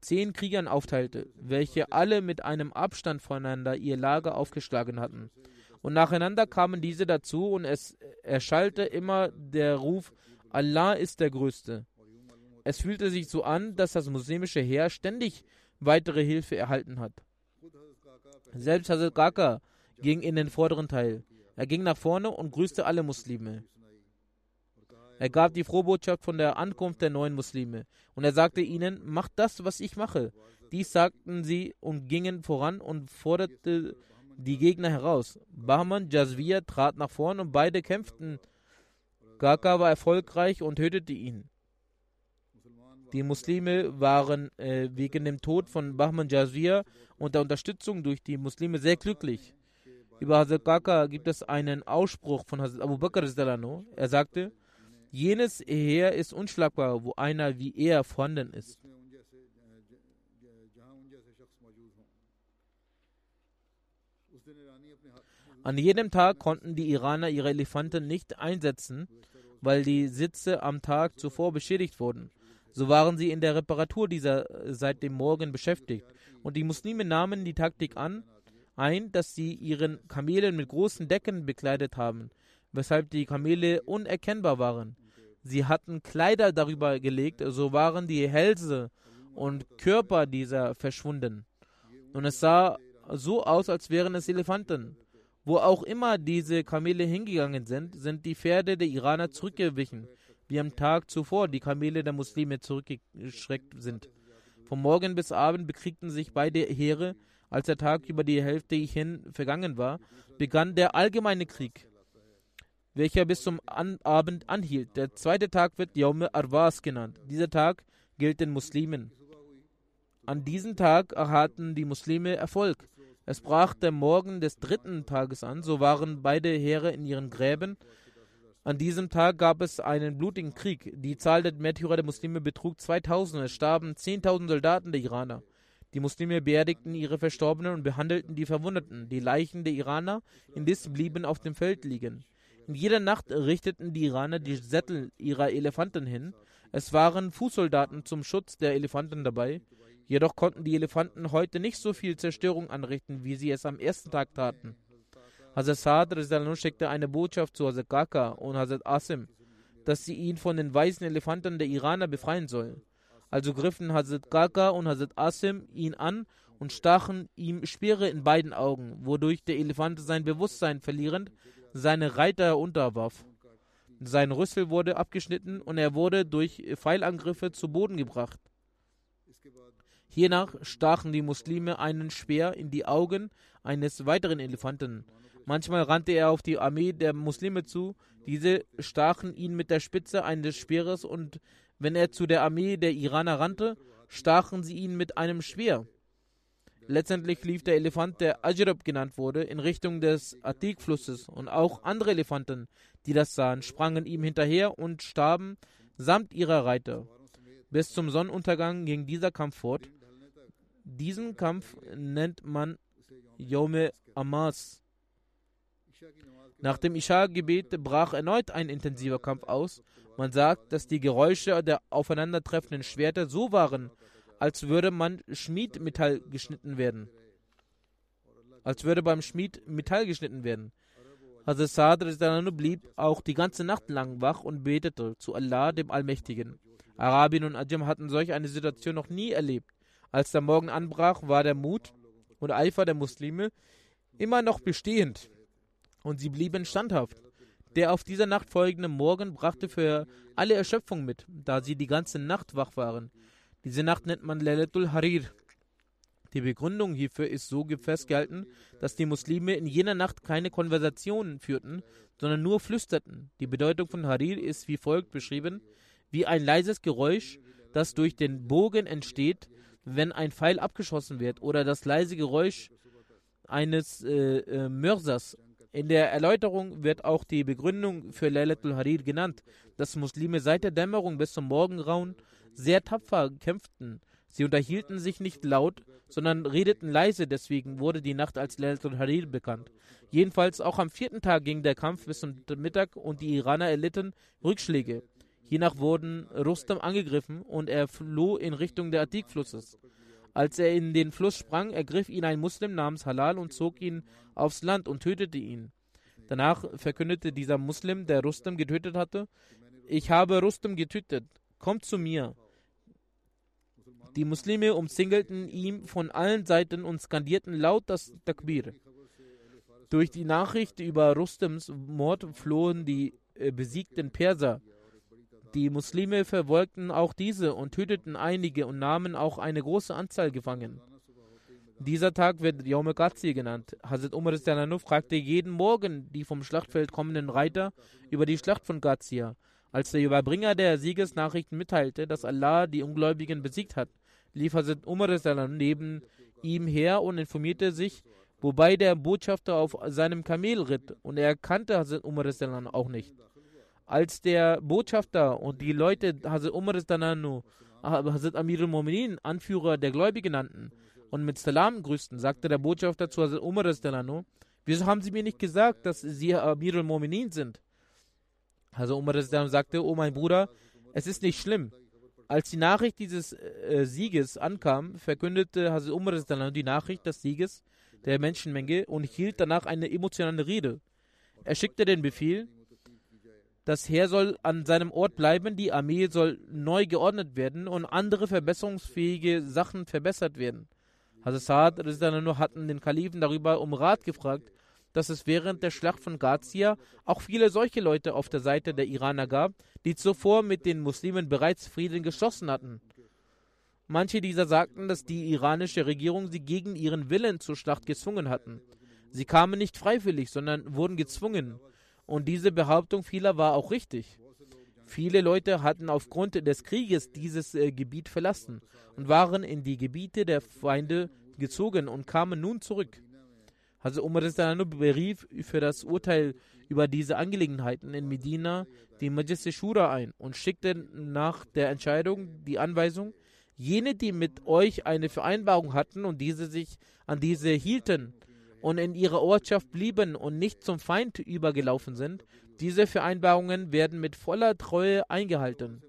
zehn Kriegern aufteilte, welche alle mit einem Abstand voneinander ihr Lager aufgeschlagen hatten. Und nacheinander kamen diese dazu und es erschallte immer der Ruf, Allah ist der Größte. Es fühlte sich so an, dass das muslimische Heer ständig weitere Hilfe erhalten hat. Selbst Hazrat Gaka ging in den vorderen Teil. Er ging nach vorne und grüßte alle Muslime. Er gab die Frohbotschaft von der Ankunft der neuen Muslime. Und er sagte ihnen, macht das, was ich mache. Dies sagten sie und gingen voran und forderte die Gegner heraus. Bahman Jazvir trat nach vorn und beide kämpften. Gaka war erfolgreich und tötete ihn. Die Muslime waren äh, wegen dem Tod von Bahman Jazir und der Unterstützung durch die Muslime sehr glücklich. Über Hazrat Kaka gibt es einen Ausspruch von Hazrat Abu Bakr. Er sagte, jenes Heer ist unschlagbar, wo einer wie er vorhanden ist. An jedem Tag konnten die Iraner ihre Elefanten nicht einsetzen, weil die Sitze am Tag zuvor beschädigt wurden. So waren sie in der Reparatur dieser äh, seit dem Morgen beschäftigt. Und die Muslime nahmen die Taktik an, ein, dass sie ihren Kamelen mit großen Decken bekleidet haben, weshalb die Kamele unerkennbar waren. Sie hatten Kleider darüber gelegt, so waren die Hälse und Körper dieser verschwunden. Und es sah so aus, als wären es Elefanten. Wo auch immer diese Kamele hingegangen sind, sind die Pferde der Iraner zurückgewichen wie am Tag zuvor die Kamele der Muslime zurückgeschreckt sind. Vom Morgen bis Abend bekriegten sich beide Heere. Als der Tag über die Hälfte hin vergangen war, begann der allgemeine Krieg, welcher bis zum An Abend anhielt. Der zweite Tag wird Yawm Arwas genannt. Dieser Tag gilt den Muslimen. An diesem Tag erhatten die Muslime Erfolg. Es brach der Morgen des dritten Tages an, so waren beide Heere in ihren Gräben an diesem Tag gab es einen blutigen Krieg. Die Zahl der Märtyrer der Muslime betrug 2000. Es starben 10.000 Soldaten der Iraner. Die Muslime beerdigten ihre Verstorbenen und behandelten die Verwundeten. Die Leichen der Iraner indes blieben auf dem Feld liegen. In jeder Nacht richteten die Iraner die Sättel ihrer Elefanten hin. Es waren Fußsoldaten zum Schutz der Elefanten dabei. Jedoch konnten die Elefanten heute nicht so viel Zerstörung anrichten, wie sie es am ersten Tag taten. Hazrat Saad schickte eine Botschaft zu Hazrat Kaka und Hazrat Asim, dass sie ihn von den weißen Elefanten der Iraner befreien sollen. Also griffen Hazrat Kaka und Hazrat Asim ihn an und stachen ihm Speere in beiden Augen, wodurch der Elefant sein Bewusstsein verlierend seine Reiter unterwarf. Sein Rüssel wurde abgeschnitten und er wurde durch Pfeilangriffe zu Boden gebracht. Hiernach stachen die Muslime einen Speer in die Augen eines weiteren Elefanten Manchmal rannte er auf die Armee der Muslime zu. Diese stachen ihn mit der Spitze eines Speeres und wenn er zu der Armee der Iraner rannte, stachen sie ihn mit einem Speer. Letztendlich lief der Elefant, der Ajrab genannt wurde, in Richtung des Atik-Flusses und auch andere Elefanten, die das sahen, sprangen ihm hinterher und starben samt ihrer Reiter. Bis zum Sonnenuntergang ging dieser Kampf fort. Diesen Kampf nennt man Yome Amas. Nach dem Isha-Gebet brach erneut ein intensiver Kampf aus. Man sagt, dass die Geräusche der aufeinandertreffenden Schwerter so waren, als würde man Schmiedmetall geschnitten werden. Als würde beim Schmied Metall geschnitten werden. Hazrat Saad blieb auch die ganze Nacht lang wach und betete zu Allah, dem Allmächtigen. Arabien und Ajam hatten solch eine Situation noch nie erlebt. Als der Morgen anbrach, war der Mut und Eifer der Muslime immer noch bestehend und sie blieben standhaft. Der auf dieser Nacht folgende Morgen brachte für alle Erschöpfung mit, da sie die ganze Nacht wach waren. Diese Nacht nennt man Lailatul Harir. Die Begründung hierfür ist so festgehalten, dass die Muslime in jener Nacht keine Konversationen führten, sondern nur flüsterten. Die Bedeutung von Harir ist wie folgt beschrieben: wie ein leises Geräusch, das durch den Bogen entsteht, wenn ein Pfeil abgeschossen wird, oder das leise Geräusch eines äh, äh, Mörsers in der Erläuterung wird auch die Begründung für Laylatul Harir genannt, dass Muslime seit der Dämmerung bis zum Morgengrauen sehr tapfer kämpften. Sie unterhielten sich nicht laut, sondern redeten leise, deswegen wurde die Nacht als Laylatul Harir bekannt. Jedenfalls auch am vierten Tag ging der Kampf bis zum Mittag und die Iraner erlitten Rückschläge. Hiernach wurden Rustam angegriffen und er floh in Richtung der Atik-Flusses. Als er in den Fluss sprang, ergriff ihn ein Muslim namens Halal und zog ihn aufs Land und tötete ihn. Danach verkündete dieser Muslim, der Rustem getötet hatte, ich habe Rustem getötet, kommt zu mir. Die Muslime umzingelten ihn von allen Seiten und skandierten laut das Takbir. Durch die Nachricht über Rustems Mord flohen die äh, besiegten Perser. Die Muslime verfolgten auch diese und töteten einige und nahmen auch eine große Anzahl gefangen. Dieser Tag wird Yom Ghazi genannt. Hazrat Umar fragte jeden Morgen die vom Schlachtfeld kommenden Reiter über die Schlacht von Ghazia. Als der Überbringer der Siegesnachrichten mitteilte, dass Allah die Ungläubigen besiegt hat, lief Hazrat Umar neben ihm her und informierte sich, wobei der Botschafter auf seinem Kamel ritt und er kannte Hazrat Umar auch nicht. Als der Botschafter und die Leute Hazrat Umar Hazrat Amir al-Mu'minin, Anführer der Gläubigen nannten, und mit Salam grüßten, sagte der Botschafter zu Hazrat Umar wieso haben sie mir nicht gesagt, dass sie Amir al-Mu'minin sind? Hazrat Umar sagte, oh mein Bruder, es ist nicht schlimm. Als die Nachricht dieses äh, Sieges ankam, verkündete Hazrat Umar die Nachricht des Sieges der Menschenmenge und hielt danach eine emotionale Rede. Er schickte den Befehl, das Heer soll an seinem Ort bleiben, die Armee soll neu geordnet werden und andere verbesserungsfähige Sachen verbessert werden. Hazrat Saad hatten den Kalifen darüber um Rat gefragt, dass es während der Schlacht von Gazia auch viele solche Leute auf der Seite der Iraner gab, die zuvor mit den Muslimen bereits Frieden geschlossen hatten. Manche dieser sagten, dass die iranische Regierung sie gegen ihren Willen zur Schlacht gezwungen hatten. Sie kamen nicht freiwillig, sondern wurden gezwungen. Und diese Behauptung vieler war auch richtig. Viele Leute hatten aufgrund des Krieges dieses äh, Gebiet verlassen und waren in die Gebiete der Feinde gezogen und kamen nun zurück. Also Umar berief für das Urteil über diese Angelegenheiten in Medina die Majlis Shura ein und schickte nach der Entscheidung die Anweisung, jene, die mit euch eine Vereinbarung hatten und diese sich an diese hielten und in ihrer Ortschaft blieben und nicht zum Feind übergelaufen sind, diese Vereinbarungen werden mit voller Treue eingehalten.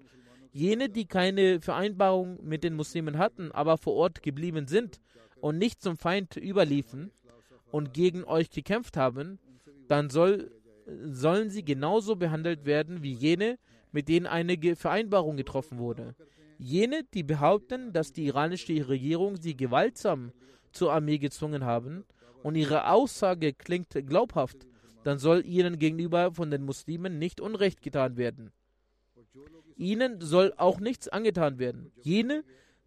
Jene, die keine Vereinbarung mit den Muslimen hatten, aber vor Ort geblieben sind und nicht zum Feind überliefen und gegen euch gekämpft haben, dann soll, sollen sie genauso behandelt werden wie jene, mit denen eine Vereinbarung getroffen wurde. Jene, die behaupten, dass die iranische Regierung sie gewaltsam zur Armee gezwungen haben und ihre Aussage klingt glaubhaft, dann soll ihnen gegenüber von den Muslimen nicht Unrecht getan werden. Ihnen soll auch nichts angetan werden. Jene,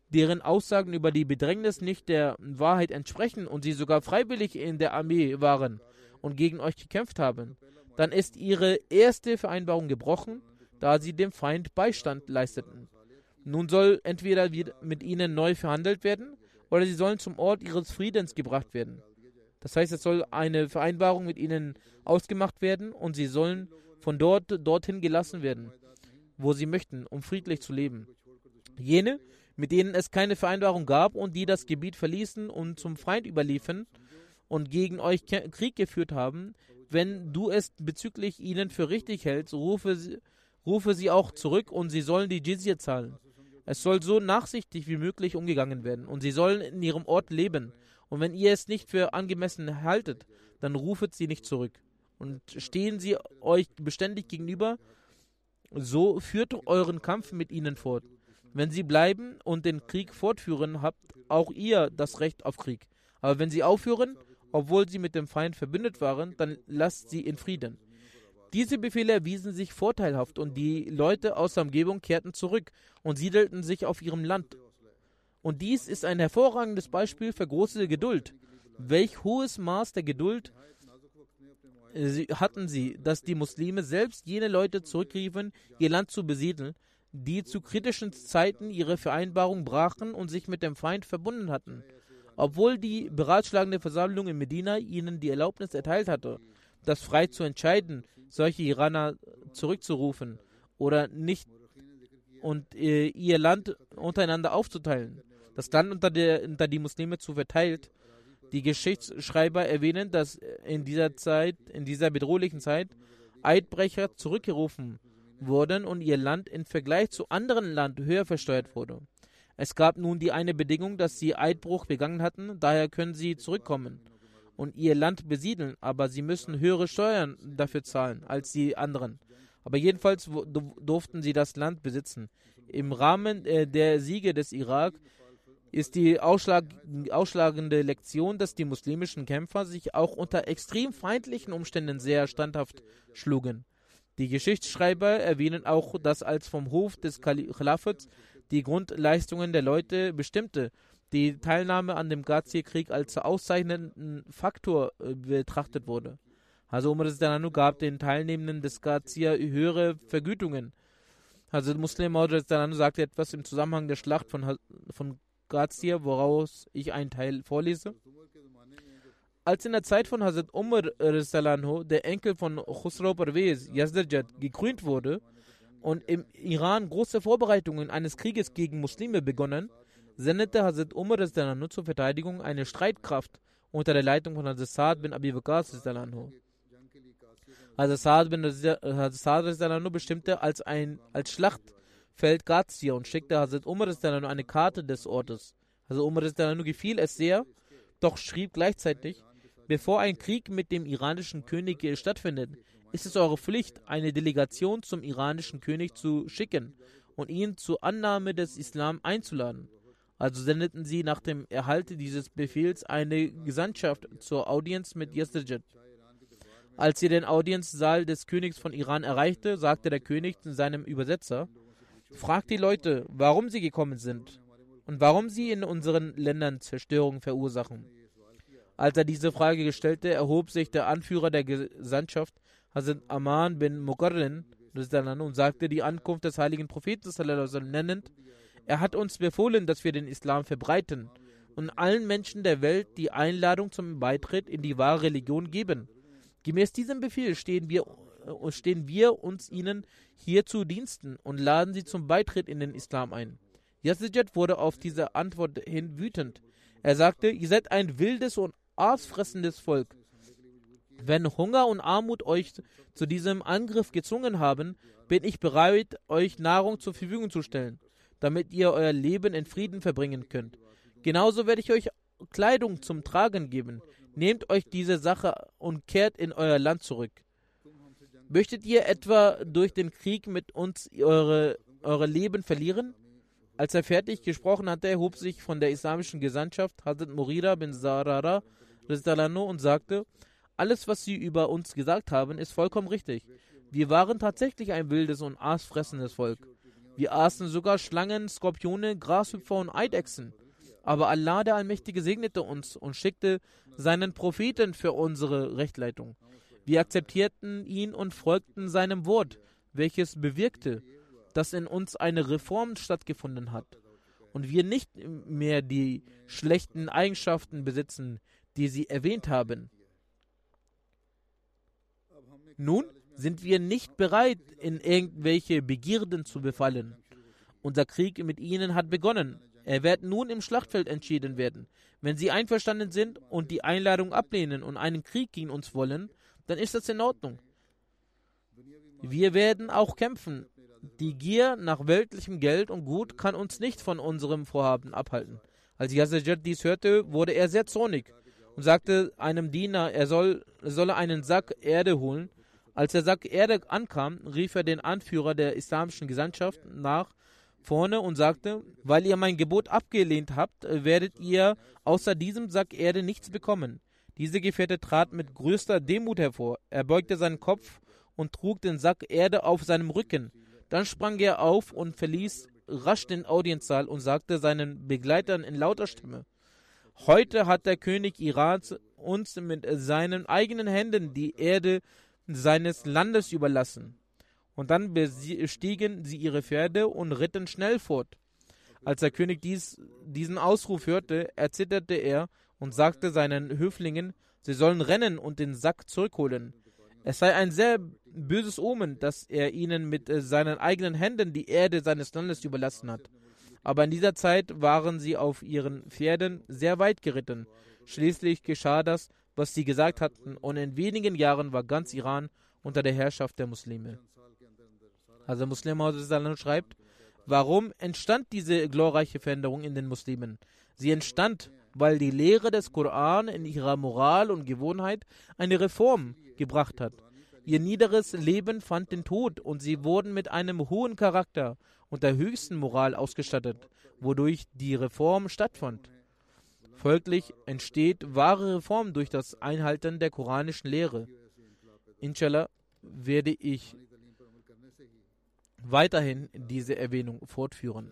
deren Aussagen über die Bedrängnis nicht der Wahrheit entsprechen und sie sogar freiwillig in der Armee waren und gegen euch gekämpft haben, dann ist ihre erste Vereinbarung gebrochen, da sie dem Feind Beistand leisteten. Nun soll entweder mit ihnen neu verhandelt werden oder sie sollen zum Ort ihres Friedens gebracht werden. Das heißt, es soll eine Vereinbarung mit ihnen ausgemacht werden und sie sollen von dort dorthin gelassen werden, wo sie möchten, um friedlich zu leben. Jene, mit denen es keine Vereinbarung gab und die das Gebiet verließen und zum Feind überliefen und gegen euch Krieg geführt haben, wenn du es bezüglich ihnen für richtig hältst, rufe sie, rufe sie auch zurück und sie sollen die Jizya zahlen. Es soll so nachsichtig wie möglich umgegangen werden und sie sollen in ihrem Ort leben. Und wenn ihr es nicht für angemessen haltet, dann rufet sie nicht zurück. Und stehen sie euch beständig gegenüber, so führt euren Kampf mit ihnen fort. Wenn sie bleiben und den Krieg fortführen, habt auch ihr das Recht auf Krieg. Aber wenn sie aufhören, obwohl sie mit dem Feind verbündet waren, dann lasst sie in Frieden. Diese Befehle erwiesen sich vorteilhaft und die Leute aus der Umgebung kehrten zurück und siedelten sich auf ihrem Land. Und dies ist ein hervorragendes Beispiel für große Geduld. Welch hohes Maß der Geduld äh, hatten sie, dass die Muslime selbst jene Leute zurückriefen, ihr Land zu besiedeln, die zu kritischen Zeiten ihre Vereinbarung brachen und sich mit dem Feind verbunden hatten. Obwohl die beratschlagende Versammlung in Medina ihnen die Erlaubnis erteilt hatte, das frei zu entscheiden, solche Iraner zurückzurufen oder nicht und äh, ihr Land untereinander aufzuteilen, das Land unter, der, unter die Muslime zu verteilt. Die Geschichtsschreiber erwähnen, dass in dieser Zeit, in dieser bedrohlichen Zeit, Eidbrecher zurückgerufen wurden und ihr Land im Vergleich zu anderen Land höher versteuert wurde. Es gab nun die eine Bedingung, dass sie Eidbruch begangen hatten, daher können sie zurückkommen und ihr Land besiedeln, aber sie müssen höhere Steuern dafür zahlen als die anderen. Aber jedenfalls durften sie das Land besitzen. Im Rahmen äh, der Siege des Irak ist die ausschlag ausschlagende Lektion, dass die muslimischen Kämpfer sich auch unter extrem feindlichen Umständen sehr standhaft schlugen. Die Geschichtsschreiber erwähnen auch, dass als vom Hof des Khalifats die Grundleistungen der Leute bestimmte die Teilnahme an dem Gazir-Krieg als auszeichnenden Faktor äh, betrachtet wurde. Also Umar Dananu gab den Teilnehmenden des Gazir höhere Vergütungen. Also Muslim Dananu sagte etwas im Zusammenhang der Schlacht von, von Gazir, woraus ich einen Teil vorlese. Als in der Zeit von Hazrat Umar der Enkel von Khusro Parvez, Yazdarjad, gekrönt wurde und im Iran große Vorbereitungen eines Krieges gegen Muslime begonnen, sendete Hazrat Umar zur Verteidigung eine Streitkraft unter der Leitung von Hazrat Saad bin Abi Bakr. Hazrat Saad bin Saad bestimmte als ein als Schlachtfeld Gazia und schickte Hazrat Umar eine Karte des Ortes. Hazrat Umar gefiel es sehr, doch schrieb gleichzeitig, bevor ein Krieg mit dem iranischen König stattfindet, ist es eure Pflicht, eine Delegation zum iranischen König zu schicken und ihn zur Annahme des Islam einzuladen. Also sendeten sie nach dem Erhalt dieses Befehls eine Gesandtschaft zur Audienz mit Yasdajat. Als sie den Audienzsaal des Königs von Iran erreichte, sagte der König zu seinem Übersetzer, Fragt die Leute, warum sie gekommen sind und warum sie in unseren Ländern Zerstörung verursachen. Als er diese Frage stellte, erhob sich der Anführer der Gesandtschaft, Hazrat Aman bin Mukarrin, und sagte die Ankunft des heiligen Propheten nennend, er hat uns befohlen, dass wir den Islam verbreiten und allen Menschen der Welt die Einladung zum Beitritt in die wahre Religion geben. Gemäß diesem Befehl stehen wir, stehen wir uns ihnen hier zu Diensten und laden sie zum Beitritt in den Islam ein. Yazid wurde auf diese Antwort hin wütend. Er sagte, ihr seid ein wildes und aasfressendes Volk. Wenn Hunger und Armut euch zu diesem Angriff gezwungen haben, bin ich bereit, euch Nahrung zur Verfügung zu stellen damit ihr euer Leben in Frieden verbringen könnt. Genauso werde ich euch Kleidung zum Tragen geben. Nehmt euch diese Sache und kehrt in euer Land zurück. Möchtet ihr etwa durch den Krieg mit uns eure, eure Leben verlieren? Als er fertig gesprochen hatte, erhob sich von der islamischen Gesandtschaft Hazrat Murira bin Zarara und sagte, alles, was sie über uns gesagt haben, ist vollkommen richtig. Wir waren tatsächlich ein wildes und aasfressendes Volk. Wir aßen sogar Schlangen, Skorpione, Grashüpfer und Eidechsen. Aber Allah, der Allmächtige, segnete uns und schickte seinen Propheten für unsere Rechtleitung. Wir akzeptierten ihn und folgten seinem Wort, welches bewirkte, dass in uns eine Reform stattgefunden hat und wir nicht mehr die schlechten Eigenschaften besitzen, die sie erwähnt haben. Nun sind wir nicht bereit, in irgendwelche Begierden zu befallen. Unser Krieg mit ihnen hat begonnen. Er wird nun im Schlachtfeld entschieden werden. Wenn sie einverstanden sind und die Einladung ablehnen und einen Krieg gegen uns wollen, dann ist das in Ordnung. Wir werden auch kämpfen. Die Gier nach weltlichem Geld und Gut kann uns nicht von unserem Vorhaben abhalten. Als Yazid dies hörte, wurde er sehr zornig und sagte einem Diener, er soll, solle einen Sack Erde holen. Als der Sack Erde ankam, rief er den Anführer der islamischen Gesandtschaft nach vorne und sagte, weil ihr mein Gebot abgelehnt habt, werdet ihr außer diesem Sack Erde nichts bekommen. Diese Gefährte trat mit größter Demut hervor. Er beugte seinen Kopf und trug den Sack Erde auf seinem Rücken. Dann sprang er auf und verließ rasch den Audienzsaal und sagte seinen Begleitern in lauter Stimme: Heute hat der König Irans uns mit seinen eigenen Händen die Erde seines Landes überlassen. Und dann bestiegen sie ihre Pferde und ritten schnell fort. Als der König dies, diesen Ausruf hörte, erzitterte er und sagte seinen Höflingen, sie sollen rennen und den Sack zurückholen. Es sei ein sehr böses Omen, dass er ihnen mit äh, seinen eigenen Händen die Erde seines Landes überlassen hat. Aber in dieser Zeit waren sie auf ihren Pferden sehr weit geritten. Schließlich geschah das, was sie gesagt hatten, und in wenigen Jahren war ganz Iran unter der Herrschaft der Muslime. Also Muslim schreibt, warum entstand diese glorreiche Veränderung in den Muslimen? Sie entstand, weil die Lehre des Koran in ihrer Moral und Gewohnheit eine Reform gebracht hat. Ihr niederes Leben fand den Tod und sie wurden mit einem hohen Charakter und der höchsten Moral ausgestattet, wodurch die Reform stattfand. Folglich entsteht wahre Reform durch das Einhalten der koranischen Lehre. Inshallah werde ich weiterhin diese Erwähnung fortführen.